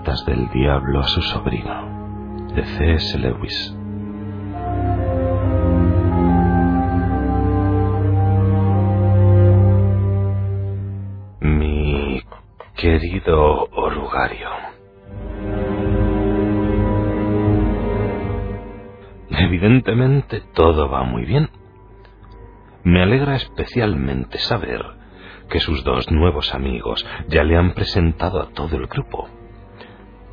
cartas del diablo a su sobrino, de C.S. Lewis. Mi querido orugario. Evidentemente todo va muy bien. Me alegra especialmente saber que sus dos nuevos amigos ya le han presentado a todo el grupo.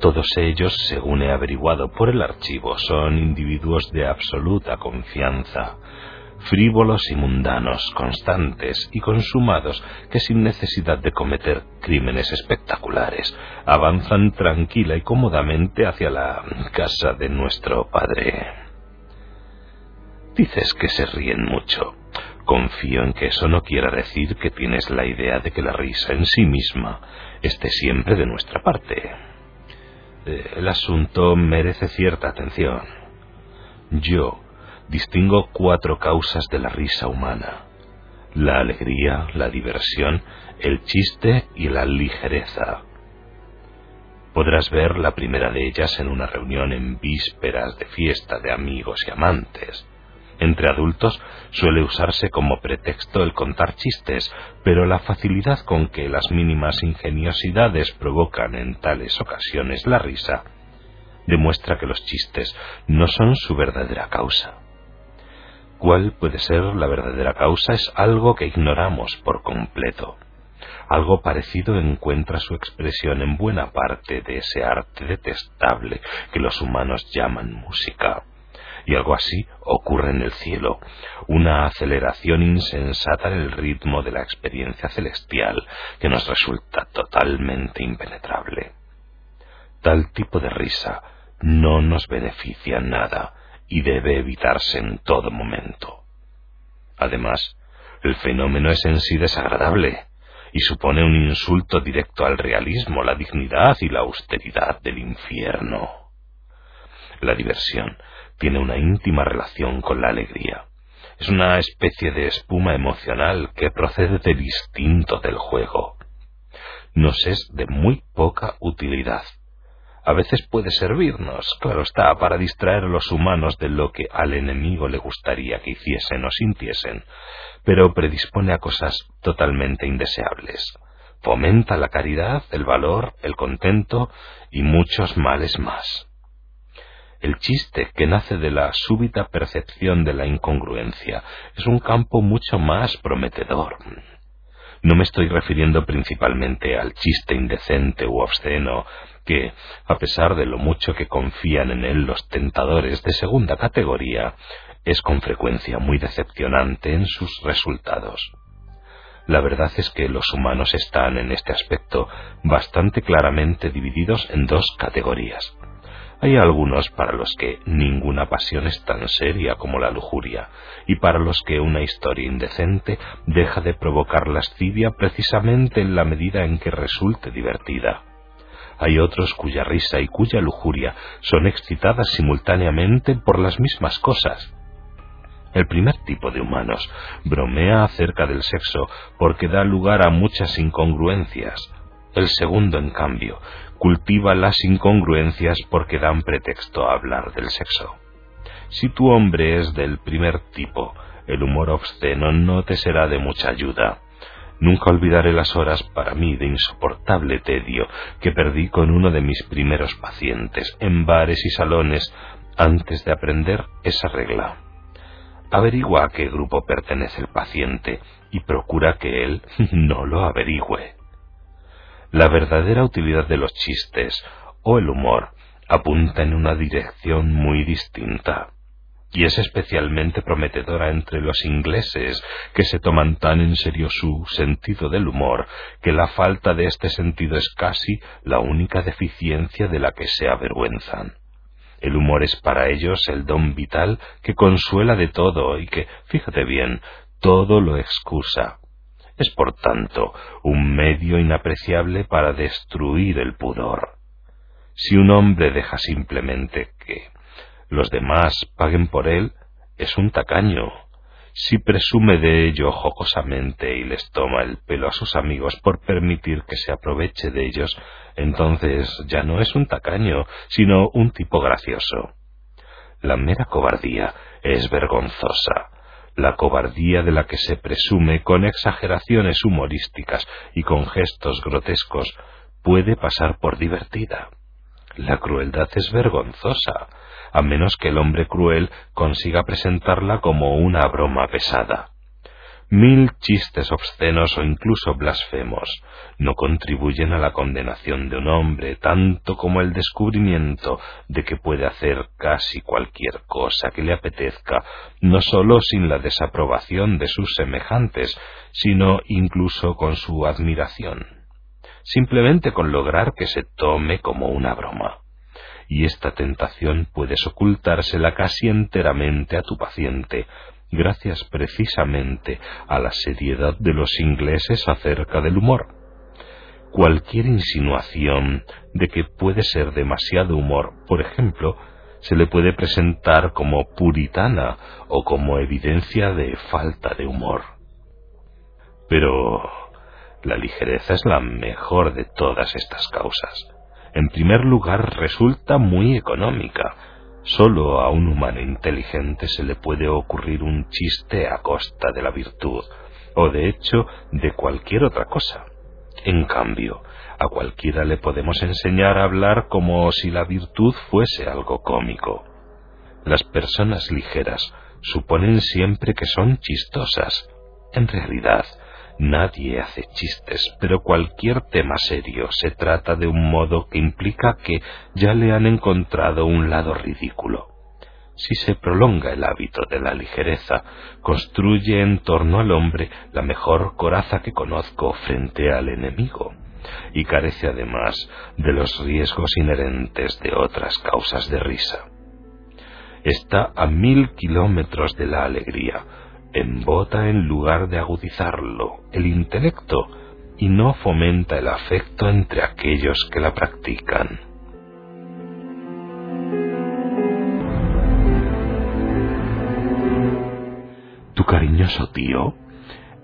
Todos ellos, según he averiguado por el archivo, son individuos de absoluta confianza, frívolos y mundanos, constantes y consumados, que sin necesidad de cometer crímenes espectaculares, avanzan tranquila y cómodamente hacia la casa de nuestro padre. Dices que se ríen mucho. Confío en que eso no quiera decir que tienes la idea de que la risa en sí misma esté siempre de nuestra parte. Eh, el asunto merece cierta atención. Yo distingo cuatro causas de la risa humana. La alegría, la diversión, el chiste y la ligereza. Podrás ver la primera de ellas en una reunión en vísperas de fiesta de amigos y amantes. Entre adultos suele usarse como pretexto el contar chistes, pero la facilidad con que las mínimas ingeniosidades provocan en tales ocasiones la risa demuestra que los chistes no son su verdadera causa. ¿Cuál puede ser la verdadera causa? Es algo que ignoramos por completo. Algo parecido encuentra su expresión en buena parte de ese arte detestable que los humanos llaman música y algo así ocurre en el cielo, una aceleración insensata en el ritmo de la experiencia celestial que nos resulta totalmente impenetrable. Tal tipo de risa no nos beneficia nada y debe evitarse en todo momento. Además, el fenómeno es en sí desagradable y supone un insulto directo al realismo, la dignidad y la austeridad del infierno. La diversión tiene una íntima relación con la alegría. Es una especie de espuma emocional que procede del instinto del juego. Nos es de muy poca utilidad. A veces puede servirnos, claro está, para distraer a los humanos de lo que al enemigo le gustaría que hiciesen o sintiesen, pero predispone a cosas totalmente indeseables. Fomenta la caridad, el valor, el contento y muchos males más el chiste que nace de la súbita percepción de la incongruencia es un campo mucho más prometedor. No me estoy refiriendo principalmente al chiste indecente u obsceno que, a pesar de lo mucho que confían en él los tentadores de segunda categoría, es con frecuencia muy decepcionante en sus resultados. La verdad es que los humanos están en este aspecto bastante claramente divididos en dos categorías. Hay algunos para los que ninguna pasión es tan seria como la lujuria, y para los que una historia indecente deja de provocar lascivia precisamente en la medida en que resulte divertida. Hay otros cuya risa y cuya lujuria son excitadas simultáneamente por las mismas cosas. El primer tipo de humanos bromea acerca del sexo porque da lugar a muchas incongruencias. El segundo, en cambio, cultiva las incongruencias porque dan pretexto a hablar del sexo. Si tu hombre es del primer tipo, el humor obsceno no te será de mucha ayuda. Nunca olvidaré las horas para mí de insoportable tedio que perdí con uno de mis primeros pacientes en bares y salones antes de aprender esa regla. Averigua a qué grupo pertenece el paciente y procura que él no lo averigüe. La verdadera utilidad de los chistes o el humor apunta en una dirección muy distinta y es especialmente prometedora entre los ingleses, que se toman tan en serio su sentido del humor, que la falta de este sentido es casi la única deficiencia de la que se avergüenzan. El humor es para ellos el don vital que consuela de todo y que, fíjate bien, todo lo excusa, es por tanto un medio inapreciable para destruir el pudor. Si un hombre deja simplemente que los demás paguen por él, es un tacaño. Si presume de ello jocosamente y les toma el pelo a sus amigos por permitir que se aproveche de ellos, entonces ya no es un tacaño, sino un tipo gracioso. La mera cobardía es vergonzosa, la cobardía de la que se presume con exageraciones humorísticas y con gestos grotescos puede pasar por divertida. La crueldad es vergonzosa, a menos que el hombre cruel consiga presentarla como una broma pesada. Mil chistes obscenos o incluso blasfemos no contribuyen a la condenación de un hombre tanto como el descubrimiento de que puede hacer casi cualquier cosa que le apetezca, no sólo sin la desaprobación de sus semejantes, sino incluso con su admiración, simplemente con lograr que se tome como una broma. Y esta tentación puedes ocultársela casi enteramente a tu paciente, gracias precisamente a la seriedad de los ingleses acerca del humor. Cualquier insinuación de que puede ser demasiado humor, por ejemplo, se le puede presentar como puritana o como evidencia de falta de humor. Pero la ligereza es la mejor de todas estas causas. En primer lugar, resulta muy económica. Solo a un humano inteligente se le puede ocurrir un chiste a costa de la virtud, o de hecho de cualquier otra cosa. En cambio, a cualquiera le podemos enseñar a hablar como si la virtud fuese algo cómico. Las personas ligeras suponen siempre que son chistosas. En realidad, Nadie hace chistes, pero cualquier tema serio se trata de un modo que implica que ya le han encontrado un lado ridículo. Si se prolonga el hábito de la ligereza, construye en torno al hombre la mejor coraza que conozco frente al enemigo, y carece además de los riesgos inherentes de otras causas de risa. Está a mil kilómetros de la alegría, embota en lugar de agudizarlo el intelecto y no fomenta el afecto entre aquellos que la practican. Tu cariñoso tío,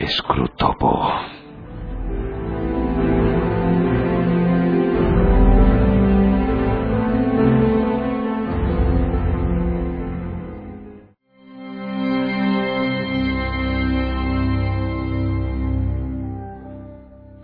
Scrutopo.